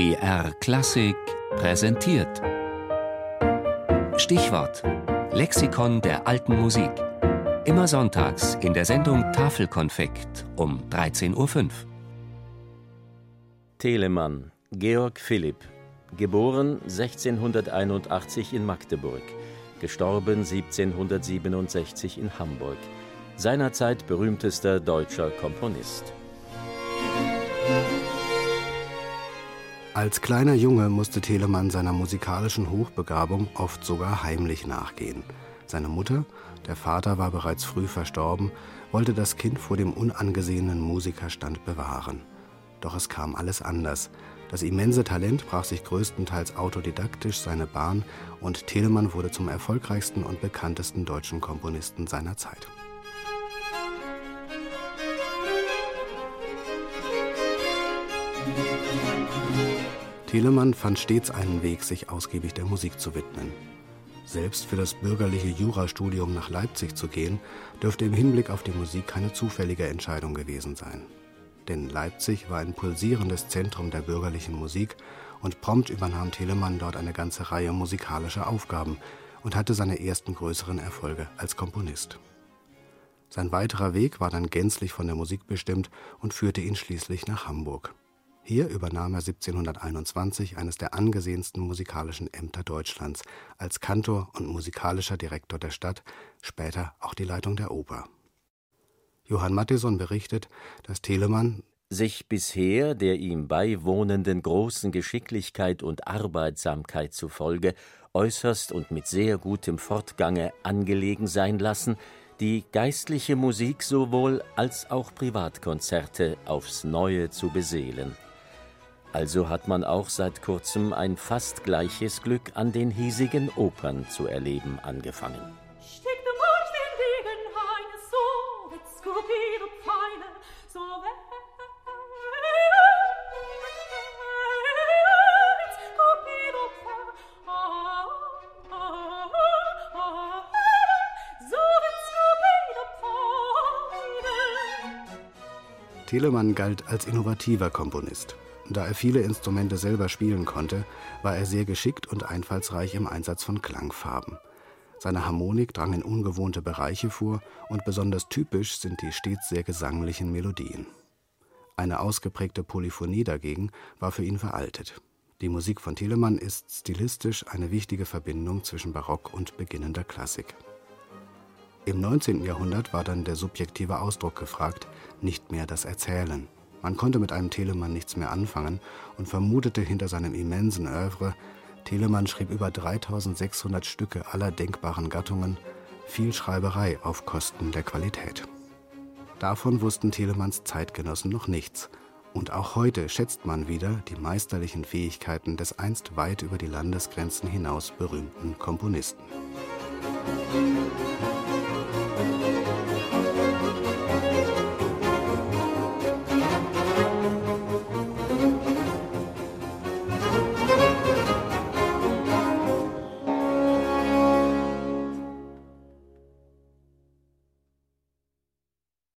BR Klassik präsentiert. Stichwort: Lexikon der alten Musik. Immer sonntags in der Sendung Tafelkonfekt um 13.05 Uhr. Telemann, Georg Philipp, geboren 1681 in Magdeburg, gestorben 1767 in Hamburg, seinerzeit berühmtester deutscher Komponist. Als kleiner Junge musste Telemann seiner musikalischen Hochbegabung oft sogar heimlich nachgehen. Seine Mutter, der Vater war bereits früh verstorben, wollte das Kind vor dem unangesehenen Musikerstand bewahren. Doch es kam alles anders. Das immense Talent brach sich größtenteils autodidaktisch seine Bahn und Telemann wurde zum erfolgreichsten und bekanntesten deutschen Komponisten seiner Zeit. Telemann fand stets einen Weg, sich ausgiebig der Musik zu widmen. Selbst für das bürgerliche Jurastudium nach Leipzig zu gehen, dürfte im Hinblick auf die Musik keine zufällige Entscheidung gewesen sein. Denn Leipzig war ein pulsierendes Zentrum der bürgerlichen Musik und prompt übernahm Telemann dort eine ganze Reihe musikalischer Aufgaben und hatte seine ersten größeren Erfolge als Komponist. Sein weiterer Weg war dann gänzlich von der Musik bestimmt und führte ihn schließlich nach Hamburg. Hier übernahm er 1721 eines der angesehensten musikalischen Ämter Deutschlands als Kantor und musikalischer Direktor der Stadt, später auch die Leitung der Oper. Johann Mattison berichtet, dass Telemann sich bisher der ihm beiwohnenden großen Geschicklichkeit und Arbeitsamkeit zufolge äußerst und mit sehr gutem Fortgange angelegen sein lassen, die geistliche Musik sowohl als auch Privatkonzerte aufs Neue zu beseelen. Also hat man auch seit kurzem ein fast gleiches Glück an den hiesigen Opern zu erleben angefangen. Telemann galt als innovativer Komponist. Da er viele Instrumente selber spielen konnte, war er sehr geschickt und einfallsreich im Einsatz von Klangfarben. Seine Harmonik drang in ungewohnte Bereiche vor und besonders typisch sind die stets sehr gesanglichen Melodien. Eine ausgeprägte Polyphonie dagegen war für ihn veraltet. Die Musik von Telemann ist stilistisch eine wichtige Verbindung zwischen Barock und beginnender Klassik. Im 19. Jahrhundert war dann der subjektive Ausdruck gefragt, nicht mehr das Erzählen. Man konnte mit einem Telemann nichts mehr anfangen und vermutete hinter seinem immensen Œuvre, Telemann schrieb über 3600 Stücke aller denkbaren Gattungen, viel Schreiberei auf Kosten der Qualität. Davon wussten Telemanns Zeitgenossen noch nichts. Und auch heute schätzt man wieder die meisterlichen Fähigkeiten des einst weit über die Landesgrenzen hinaus berühmten Komponisten. Musik